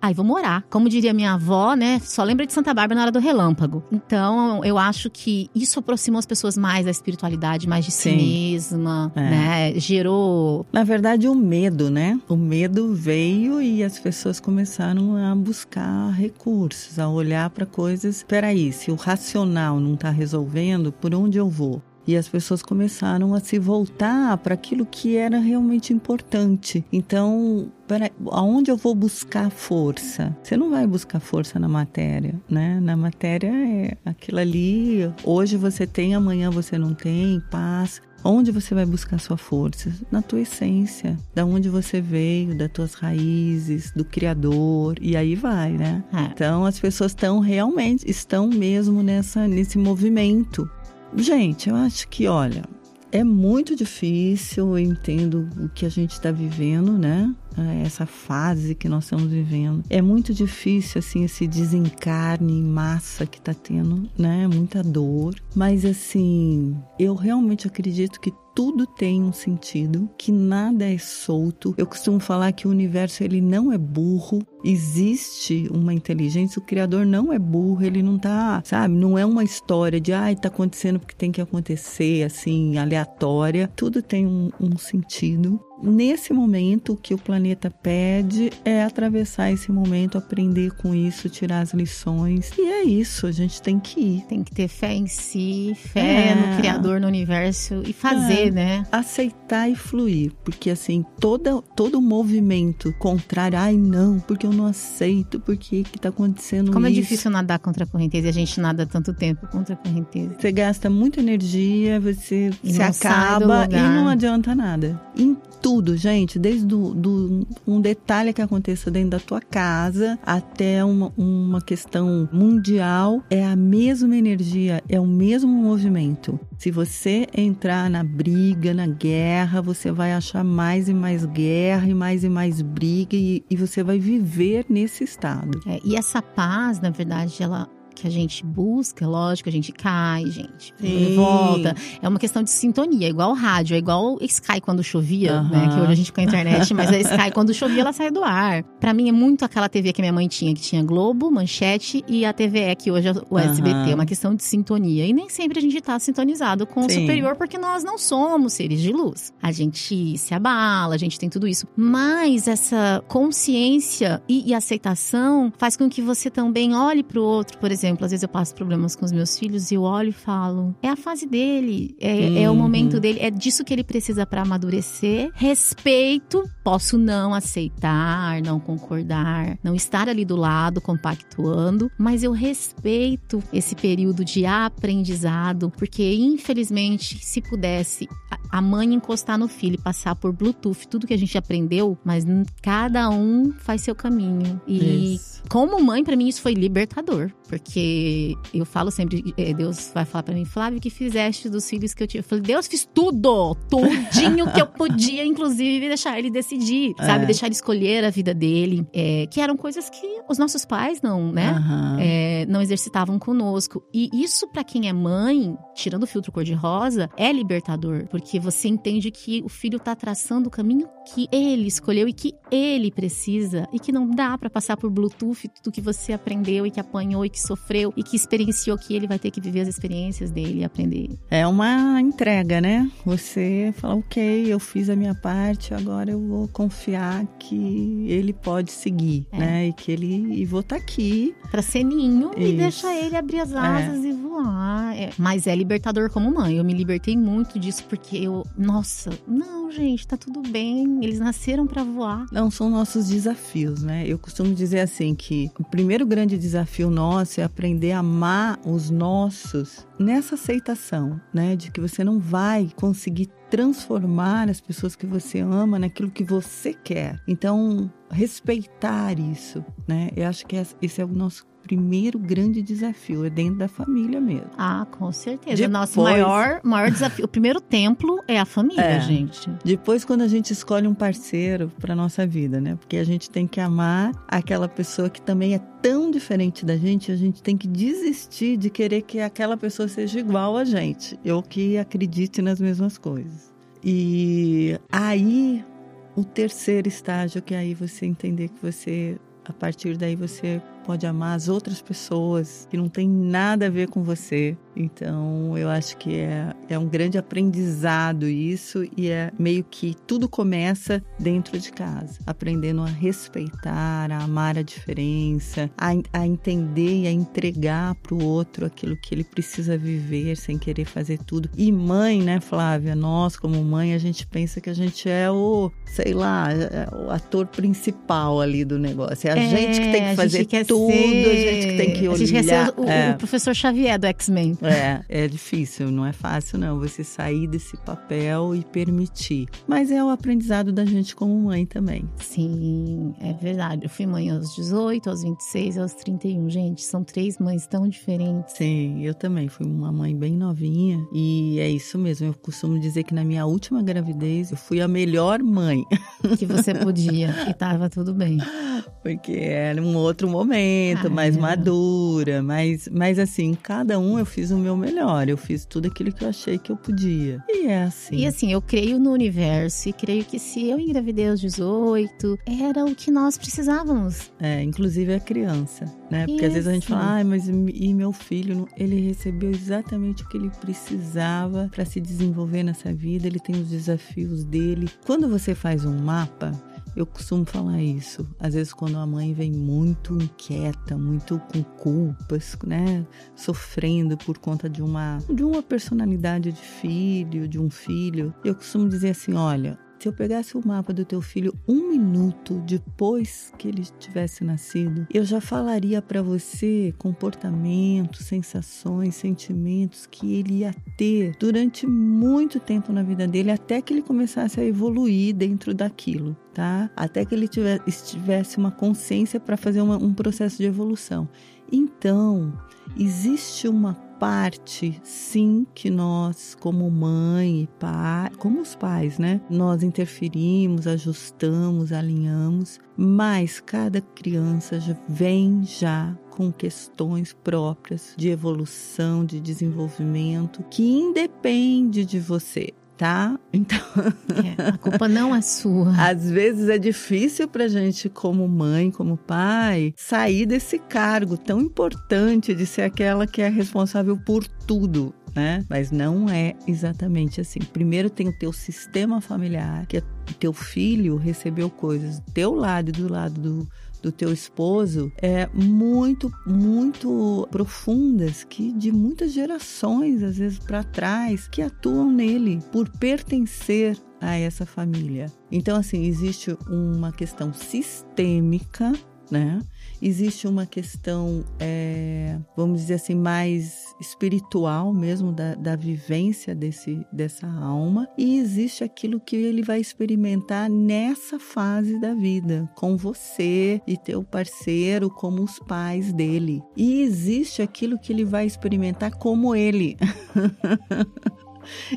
Aí vou morar. Como diria minha avó, né? Só lembra de Santa Bárbara na hora do relâmpago. Então, eu acho que isso aproximou as pessoas mais da espiritualidade, mais de si Sim. mesma, É. né? Gerou. Na verdade, o medo, né? O medo veio e as pessoas começaram a buscar recursos, a olhar para coisas. Peraí, se o racional não está resolvendo, por onde eu vou? E as pessoas começaram a se voltar para aquilo que era realmente importante. Então, peraí, aonde eu vou buscar força? Você não vai buscar força na matéria, né? Na matéria é aquilo ali. Hoje você tem, amanhã você não tem, paz. Onde você vai buscar sua força? Na tua essência, da onde você veio, das tuas raízes, do Criador, e aí vai, né? É. Então as pessoas estão realmente, estão mesmo nessa, nesse movimento. Gente, eu acho que, olha, é muito difícil, eu entendo o que a gente está vivendo, né? É, Essa fase que nós estamos vivendo. É muito difícil, assim, esse desencarne em massa que tá tendo, né? Muita dor. Mas, assim, eu realmente acredito que tudo tem um sentido, que nada é solto. Eu costumo falar que o universo ele não é burro. Existe uma inteligência, o criador não é burro, ele não tá, sabe, não é uma história de ai, tá acontecendo porque tem que acontecer, assim, aleatória. Tudo tem um, um sentido. Nesse momento, o que o planeta pede é atravessar esse momento, aprender com isso, tirar as lições. E é isso, a gente tem que ir. Tem que ter fé em si, fé É. no Criador, no universo e fazer, É. né? aceitar e fluir, porque assim, toda, todo movimento contrário, ai não, porque eu não aceito, porque que tá acontecendo Como é isso. difícil nadar contra a correnteza e a gente nada tanto tempo contra a correnteza. Você gasta muita energia, você E se acaba e não adianta nada. Em tudo, gente, desde do, do- um detalhe que aconteça dentro da tua casa até uma, uma questão mundial, é a mesma energia, é o mesmo movimento. Se você entrar na briga, na guerra, você vai achar mais e mais guerra e mais e mais briga e, e você vai viver nesse estado. É, e essa paz, na verdade, ela que a gente busca, lógico, a gente cai, gente, Sim. volta. É uma questão de sintonia, é igual o rádio, é igual o Sky quando chovia, né? Que hoje a gente com a internet, mas a Sky quando chovia ela sai do ar. Pra mim é muito aquela TV que minha mãe tinha, que tinha Globo, Manchete e a TVE, que hoje é o SBT. É uma questão de sintonia. E nem sempre a gente tá sintonizado com o Sim. superior, porque nós não somos seres de luz. A gente se abala, a gente tem tudo isso. Mas essa consciência e, e aceitação faz com que você também olhe pro outro. Por exemplo, às vezes eu passo problemas com os meus filhos e eu olho e falo: é a fase dele, é, é o Uhum. momento dele, é disso que ele precisa pra amadurecer. Respeito, posso não aceitar, não concordar, não estar ali do lado compactuando, mas eu respeito esse período de aprendizado, porque infelizmente, se pudesse a- mãe encostar no filho e passar por Bluetooth tudo que a gente aprendeu, mas cada um faz seu caminho. E Isso. como mãe, pra mim isso foi libertador, porque eu falo sempre, eh, Deus vai falar pra mim, Flávio, que fizeste dos filhos que eu tive. Eu falei, Deus, fiz tudo, tudinho que eu podia, inclusive deixar ele decidir, sabe, É. deixar ele escolher a vida dele, eh, que eram coisas que os nossos pais não, né? Aham. é, não exercitavam conosco. E isso, pra quem é mãe, tirando o filtro cor-de-rosa, é libertador. Porque você entende que o filho tá traçando o caminho que ele escolheu e que ele precisa. E que não dá pra passar por Bluetooth tudo que você aprendeu e que apanhou e que sofreu e que experienciou que ele vai ter que viver as experiências dele e aprender. É uma entrega, né? Você fala, ok, eu fiz a minha parte, agora eu vou confiar que ele pode seguir, É. né? E que ele e vou estar aqui. Pra ser ninho e Isso. deixar ele abrir as asas e voar. É, Mas é libertador como mãe. Eu me libertei muito disso porque eu. Nossa, não, gente, tá tudo bem. Eles nasceram pra voar. Não são nossos desafios, né? Eu costumo dizer assim que o primeiro grande desafio nosso é aprender a amar os nossos nessa aceitação, né? De que você não vai conseguir transformar as pessoas que você ama naquilo que você quer. Então, respeitar isso, né? Eu acho que esse é o nosso primeiro grande desafio, é dentro da família mesmo. Ah, com certeza. Depois- Nosso maior, maior desafio. O primeiro templo é a família, É. gente. Depois, quando a gente escolhe um parceiro para nossa vida, né? Porque a gente tem que amar aquela pessoa que também é tão diferente da gente, a gente tem que desistir de querer que aquela pessoa seja igual a gente, ou que acredite nas mesmas coisas. E aí, o terceiro estágio, que é aí você entender que você a partir daí você pode amar as outras pessoas que não tem nada a ver com você. Então, eu acho que é, é um grande aprendizado isso e é meio que tudo começa dentro de casa, aprendendo a respeitar, a amar a diferença, a, a entender e a entregar para o outro aquilo que ele precisa viver sem querer fazer tudo. E mãe, né, Flávia? Nós, como mãe, a gente pensa que a gente é o, sei lá, é o ator principal ali do negócio. É a é, gente que tem que fazer tudo tudo, ser... a gente que tem que olhar. A gente quer ser o, é. o professor Xavier do X-Men. É, (laughs) é difícil, não é fácil não, você sair desse papel e permitir. Mas é o aprendizado da gente como mãe também. Sim, é verdade. Eu fui mãe aos 18, aos 26, aos 31. Gente, são três mães tão diferentes. Sim, eu também fui uma mãe bem novinha e é isso mesmo. Eu costumo dizer que na minha última gravidez eu fui a melhor mãe. (laughs) Que você podia e tava tudo bem. Porque era um outro momento, ah, mais é. madura, mas, mas assim, cada um eu fiz o meu melhor. Eu fiz tudo aquilo que eu achei que eu podia. E é assim. E assim, eu creio no universo e creio que se eu engravidei aos 18, era o que nós precisávamos. É, inclusive a criança, né? Porque Isso. às vezes a gente fala, ah, mas e meu filho, ele recebeu exatamente o que ele precisava para se desenvolver nessa vida, ele tem os desafios dele. Quando você faz um mapa, eu costumo falar isso. Às vezes, quando a mãe vem muito inquieta, muito com culpas, né? Sofrendo por conta de uma, de uma personalidade de filho, de um filho, eu costumo dizer assim: olha, se eu pegasse o mapa do teu filho um minuto depois que ele tivesse nascido, eu já falaria para você comportamentos, sensações, sentimentos que ele ia ter durante muito tempo na vida dele, até que ele começasse a evoluir dentro daquilo, tá? Até que ele tivesse uma consciência para fazer uma, um processo de evolução. Então, existe uma parte, sim, que nós, como mãe e pai, como os pais, né? Nós interferimos, ajustamos, alinhamos, mas cada criança já vem já com questões próprias de evolução, de desenvolvimento, que independe de você tá? (laughs) Então. É, a culpa não é sua. Às vezes é difícil pra gente, como mãe, como pai, sair desse cargo tão importante de ser aquela que é responsável por tudo. Né? Mas não é exatamente assim. Primeiro tem o teu sistema familiar, que é teu filho recebeu coisas do teu lado e do lado do, do teu esposo é muito, muito profundas que de muitas gerações, às vezes para trás, que atuam nele por pertencer a essa família. Então, assim, existe uma questão sistêmica, né? Existe uma questão, é, vamos dizer assim, mais espiritual mesmo, da, da vivência desse, dessa alma, e existe aquilo que ele vai experimentar nessa fase da vida, com você e teu parceiro, como os pais dele. E existe aquilo que ele vai experimentar como ele. (laughs)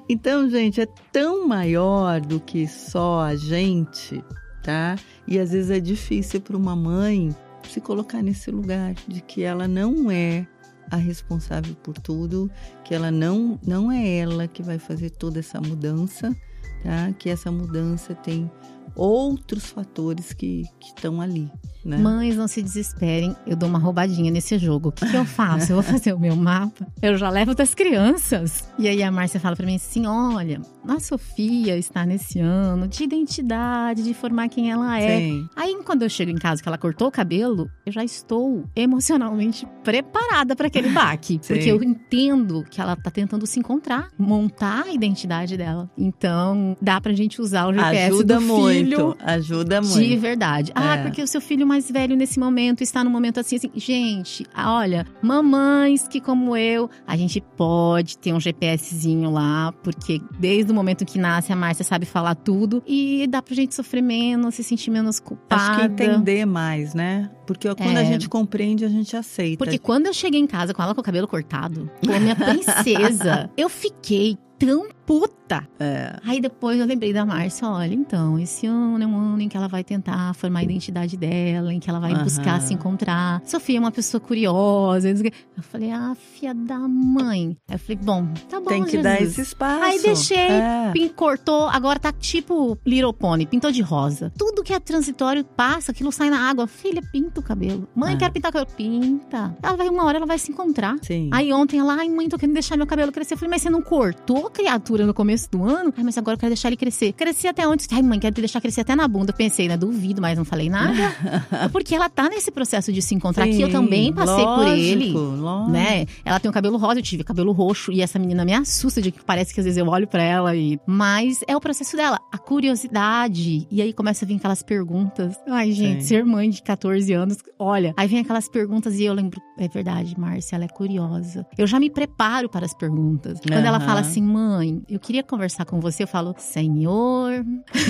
Então, gente, é tão maior do que só a gente, tá? E às vezes é difícil para uma mãe se colocar nesse lugar de que ela não é a responsável por tudo, que ela não não é ela que vai fazer toda essa mudança, tá? Que essa mudança tem outros fatores que estão ali. Né? Mães, não se desesperem, eu dou uma roubadinha nesse jogo. O que, que eu faço? Eu vou fazer o meu mapa, eu já levo das crianças. E aí a Márcia fala para mim assim: olha, a Sofia está nesse ano de identidade, de formar quem ela é. Sim. Aí quando eu chego em casa que ela cortou o cabelo, eu já estou emocionalmente preparada para aquele baque. (laughs) Sim. Porque eu entendo que ela tá tentando se encontrar, montar a identidade dela. Então, dá pra gente usar o GPS ajuda do muito, filho. Ajuda muito. De verdade. Ah, é. porque o seu filho mais velho nesse momento está no momento assim, assim. Gente, olha, mamães que como eu, a gente pode ter um GPSzinho lá, porque desde o momento que nasce a Márcia sabe falar tudo e dá pra gente sofrer menos, se sentir menos culpada. Acho que entender mais, né? Porque quando é. a gente compreende, a gente aceita. Porque quando eu cheguei em casa com ela com o cabelo cortado, com a minha princesa, (laughs) eu fiquei tão puta. É. Aí depois eu lembrei da Márcia, olha, então, esse ano é um ano em que ela vai tentar formar a identidade dela, em que ela vai Aham. buscar se encontrar. Sofia é uma pessoa curiosa. Eu falei, ah, filha da mãe. Aí eu falei, bom, tá bom, Tem que Jesus. dar esse espaço. Aí deixei, É. pin- cortou, agora tá tipo Little Pony, pintou de rosa. Tudo que é transitório passa, aquilo sai na água. Filha, pinta o cabelo. Mãe, É. quero pintar o cabelo. Pinta. Ela vai, uma hora ela vai se encontrar. Sim. Aí ontem ela, ai mãe, tô querendo deixar meu cabelo crescer. Eu falei, mas você não cortou, criatura, no começo do ano? Mas agora eu quero deixar ele crescer. Crescer até onde? Ai, mãe, quero deixar crescer até na bunda. Eu pensei, né? Duvido, mas não falei nada. (laughs) Porque ela tá nesse processo de se encontrar aqui. Eu Sim, também passei por ele. lógico, lógico. Né? Ela tem o cabelo rosa, eu tive cabelo roxo. E essa menina me assusta de que parece que às vezes eu olho pra ela e. Mas é o processo dela, a curiosidade. E aí começa a vir aquelas perguntas. Ai, gente, Sim. ser mãe de 14 anos, olha. Aí vem aquelas perguntas e eu lembro, é verdade, Márcia, ela é curiosa. Eu já me preparo para as perguntas. Quando ela Aham. fala assim, mãe, eu queria conversar com você, eu falo, Senhor,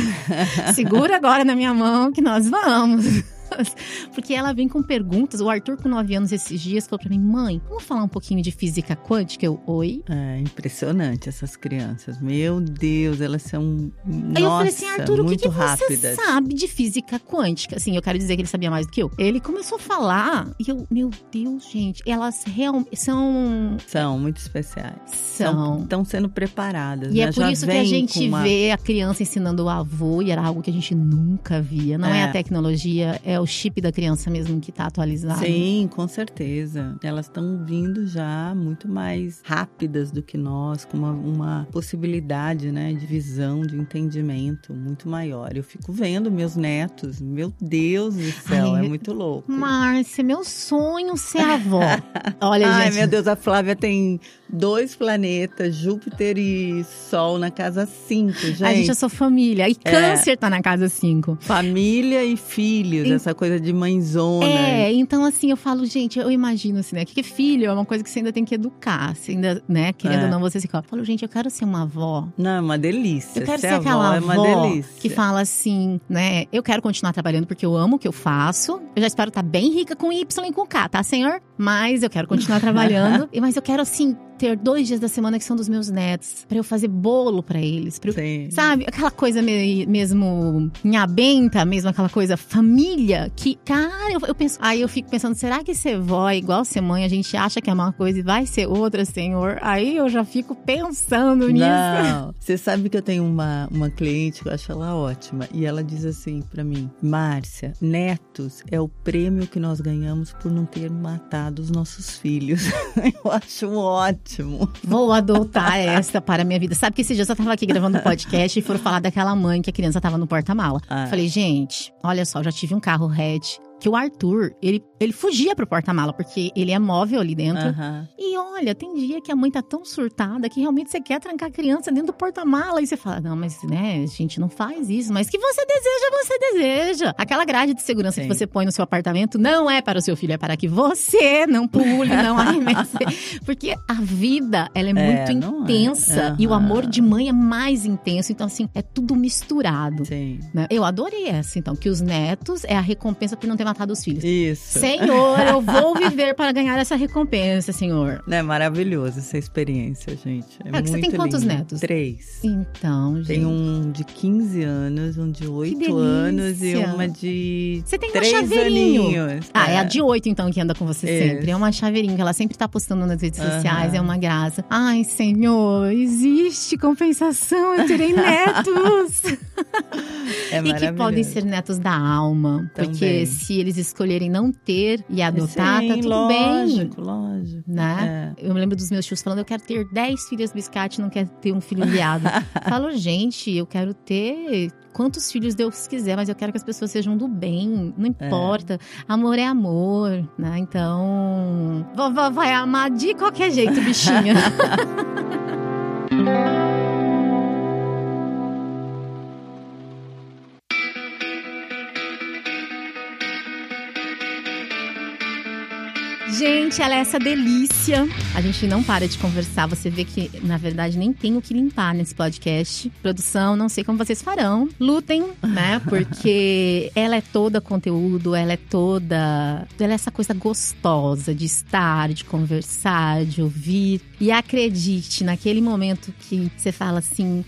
(laughs) segura agora na minha mão que nós vamos. Porque ela vem com perguntas. O Arthur, com 9 anos, esses dias, falou pra mim: mãe, vamos falar um pouquinho de física quântica? Eu, oi? É impressionante essas crianças. Meu Deus, elas são. Aí eu nossa, falei assim, Arthur, o que, que você rápidas. sabe de física quântica? Assim, eu quero dizer que ele sabia mais do que eu. Ele começou a falar e eu, meu Deus, gente, elas realmente são. São muito especiais. São. Estão sendo preparadas. E né? é por Já isso que a gente uma- vê a criança ensinando o avô, e era algo que a gente nunca via. Não é, É. a tecnologia, é o chip da criança mesmo que tá atualizado. Sim, com certeza. Elas estão vindo já muito mais rápidas do que nós, com uma, uma possibilidade, né, de visão, de entendimento muito maior. Eu fico vendo meus netos, meu Deus do céu, Ai, é muito louco. Márcia, meu sonho ser avó. (laughs) Olha, Ai, gente. meu Deus, a Flávia tem dois planetas, Júpiter e Sol na casa 5, gente. A gente é sua família. E É. câncer tá na casa 5. Família e filhos, Em- essa coisa de mãezona. É, então assim, eu falo, gente, eu imagino assim, né? Que filho é uma coisa que você ainda tem que educar. Você ainda, né, querendo É. ou não, você se coloca. Eu falo, gente, eu quero ser uma avó. Não, é uma delícia. Eu quero Ser ser avó aquela é avó delícia. que fala assim, né? Eu quero continuar trabalhando porque eu amo o que eu faço. Eu já espero estar bem rica com Y e com K, tá, senhor? Mas eu quero continuar (laughs) trabalhando. E- Mas eu quero, assim, ter dois dias da semana que são dos meus netos. Pra eu fazer bolo pra eles. Pra eu Sim. Sabe? Aquela coisa me- mesmo benta, mesmo aquela coisa família, que, cara, eu, eu penso. Aí eu fico pensando, será que ser vó é igual ser mãe? A gente acha que é uma coisa e vai ser outra, senhor? Aí eu já fico pensando nisso. Não, (laughs) você sabe que eu tenho uma, uma cliente que eu acho ela ótima. E ela diz assim pra mim: Márcia, netos é o prêmio que nós ganhamos por não ter matado os nossos filhos. (laughs) eu acho ótimo. Vou adotar (laughs) essa para a minha vida. Sabe que esses dias eu tava aqui gravando um podcast e foram falar daquela mãe que a criança tava no porta-mala. Ah. Falei, gente, olha só, já tive um carro hatch. Que o Arthur, ele, ele fugia pro porta-mala, porque ele é móvel ali dentro. Aham. E olha, tem dia que a mãe tá tão surtada que realmente você quer trancar a criança dentro do porta-mala. E você fala, não, mas né, a gente não faz isso. Mas que você deseja, você deseja. Aquela grade de segurança Sim. que você põe no seu apartamento não é para o seu filho, é para que você não pule, não arremesse. (laughs) Porque a vida, ela é, É, muito é. intensa. E o amor de mãe é mais intenso. Então, assim, é tudo misturado. Sim. né? Eu adorei essa, então, que os netos é a recompensa por não ter matado os filhos. Isso. Senhor, eu vou viver para ganhar essa recompensa, Senhor. É maravilhoso essa experiência, gente. É Ah, que você muito tem quantos lindo. netos? Três. Então, gente. Tem um de 15 anos, um de 8 delícia. anos e uma de Você tem um três chaveirinho. aninhos. Ah, é a de oito, então, que anda com você Isso. sempre. É uma chaveirinho que ela sempre tá postando nas redes Aham. sociais, é uma graça. Ai, Senhor, existe compensação, eu terei (laughs) netos. É (laughs) e que podem ser netos da alma. Porque Também. se eles escolherem não ter e adotar, Sim, tá tudo lógico, bem. lógico. Né? É. Eu me lembro dos meus tios falando, eu quero ter 10 filhas biscate, não quero ter um filho viado. (laughs) Falo, gente, eu quero ter quantos filhos Deus quiser, mas eu quero que as pessoas sejam do bem, não importa. Amor é amor, né? Então, vovó vai amar de qualquer jeito, bichinha. (laughs) Gente, ela é essa delícia. A gente não para de conversar. Você vê que, na verdade, nem tem o que limpar nesse podcast. Produção, não sei como vocês farão. Lutem, né? (laughs) Porque ela é toda conteúdo, ela é toda. Ela é essa coisa gostosa de estar, de conversar, de ouvir. E acredite, naquele momento que você fala assim,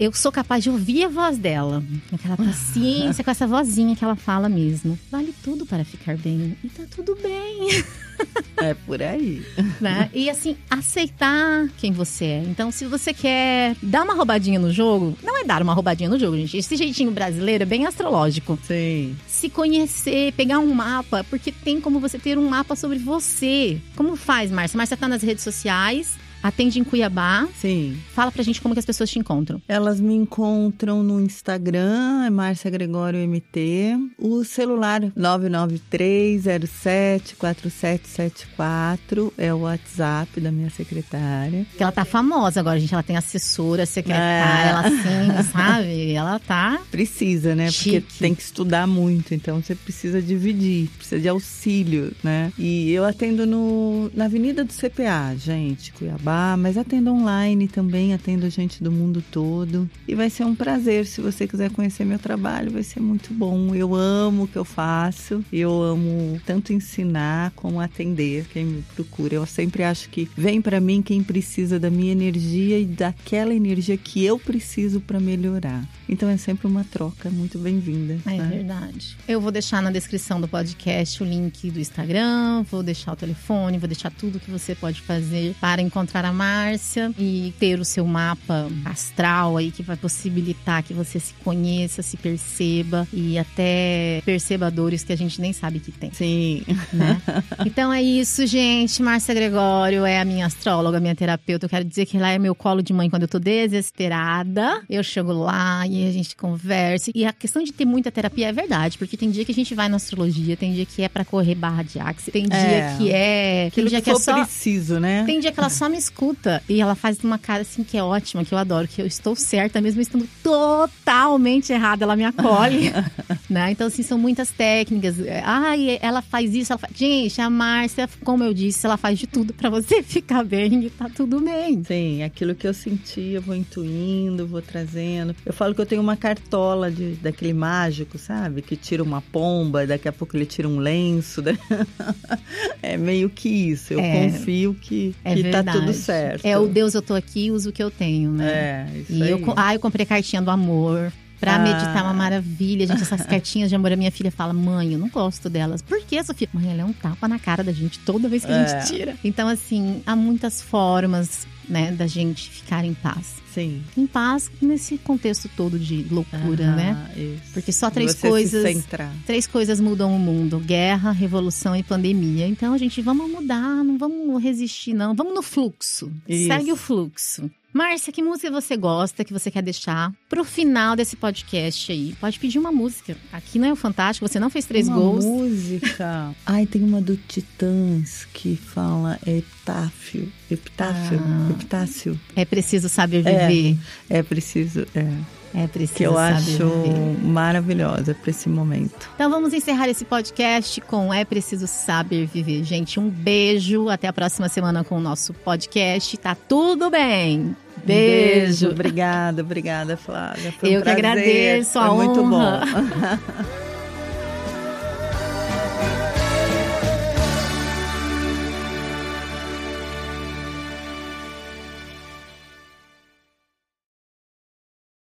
eu sou capaz de ouvir a voz dela. Aquela (laughs) paciência com essa vozinha que ela fala mesmo. Vale tudo para ficar bem. E tá tudo bem. (laughs) (laughs) É por aí. Né? E assim, aceitar quem você é. Então, se você quer dar uma roubadinha no jogo, não é dar uma roubadinha no jogo, gente. Esse jeitinho brasileiro é bem astrológico. Sim. Se conhecer, pegar um mapa, porque tem como você ter um mapa sobre você. Como faz, Márcia? Márcia tá nas redes sociais. Atende em Cuiabá. Sim. Fala pra gente como que as pessoas te encontram. Elas me encontram no Instagram, é Márcia Gregório MT. O celular 993074774 é o WhatsApp da minha secretária. Porque ela tá famosa agora, gente. Ela tem assessora, secretária, É. ela assim, sabe? (laughs) Ela tá. Precisa, né? Chique. Porque tem que estudar muito, então você precisa dividir, precisa de auxílio, né? E eu atendo no, na Avenida do CPA, gente, Cuiabá, mas atendo online também, atendo gente do mundo todo. E vai ser um prazer se você quiser conhecer meu trabalho, vai ser muito bom. Eu amo o que eu faço, eu amo tanto ensinar como atender quem me procura. Eu sempre acho que vem para mim quem precisa da minha energia e daquela energia que eu preciso para melhorar. Então é sempre uma troca muito bem-vinda. É né? verdade. Eu vou deixar na descrição do podcast o link do Instagram, vou deixar o telefone, vou deixar tudo que você pode fazer para encontrar a Márcia e ter o seu mapa astral aí que vai possibilitar que você se conheça, se perceba e até perceba dores que a gente nem sabe que tem. Sim. né? (laughs) Então é isso, gente. Márcia Gregório é a minha astróloga, minha terapeuta. Eu quero dizer que lá é meu colo de mãe quando eu tô desesperada. Eu chego lá e a gente conversa. E a questão de ter muita terapia é verdade, porque tem dia que a gente vai na astrologia, tem dia que é pra correr barra de axis, tem dia É. que é. Tem Aquilo dia que que é só. preciso, né? Tem dia que ela só me escuta e ela faz uma cara assim que é ótima, que eu adoro, que eu estou certa, mesmo estando totalmente errada, ela me acolhe. (laughs) né? Então, assim, são muitas técnicas. Ai, ela faz isso, ela faz. Gente, a Márcia, como eu disse, ela faz de tudo pra você (laughs) ficar bem e tá tudo bem. Sim, aquilo que eu senti, eu vou intuindo, vou trazendo. Eu falo que eu tenho uma cartola de, daquele mágico, sabe? Que tira uma pomba, daqui a pouco ele tira um lenço. (laughs) né? É meio que isso. Eu É. confio que, É que tá tudo certo. É o Deus, eu tô aqui, uso o que eu tenho, né? É, isso E aí. eu, ah, eu comprei cartinha do amor. Pra Ah. meditar é uma maravilha, gente. Essas (laughs) cartinhas de amor, a minha filha fala: mãe, eu não gosto delas. Por que, Sofia? Mãe, ela é um tapa na cara da gente toda vez que a É. gente tira. Então, assim, há muitas formas, né, da gente ficar em paz. Sim. Em paz nesse contexto todo de loucura, Aham, né? Isso. Porque só três você coisas. Três coisas mudam o mundo: guerra, revolução e pandemia. Então, gente, vamos mudar, não vamos resistir, não. Vamos no fluxo. Isso. Segue o fluxo. Márcia, que música você gosta, que você quer deixar pro final desse podcast aí? Pode pedir uma música. Aqui não é o Fantástico, você não fez três uma gols. música. (laughs) Ai, tem uma do Titãs que fala epitáfio. Epitáfio? Ah. Epitácio. É preciso saber viver. É preciso. É. É, preciso que eu acho viver. maravilhosa para esse momento. Então vamos encerrar esse podcast com É Preciso Saber Viver. Gente, um beijo. Até a próxima semana com o nosso podcast. Tá tudo bem. Beijo. Obrigada, obrigada, Flávia. Foi um Eu que prazer. agradeço a Foi muito honra. bom. (laughs)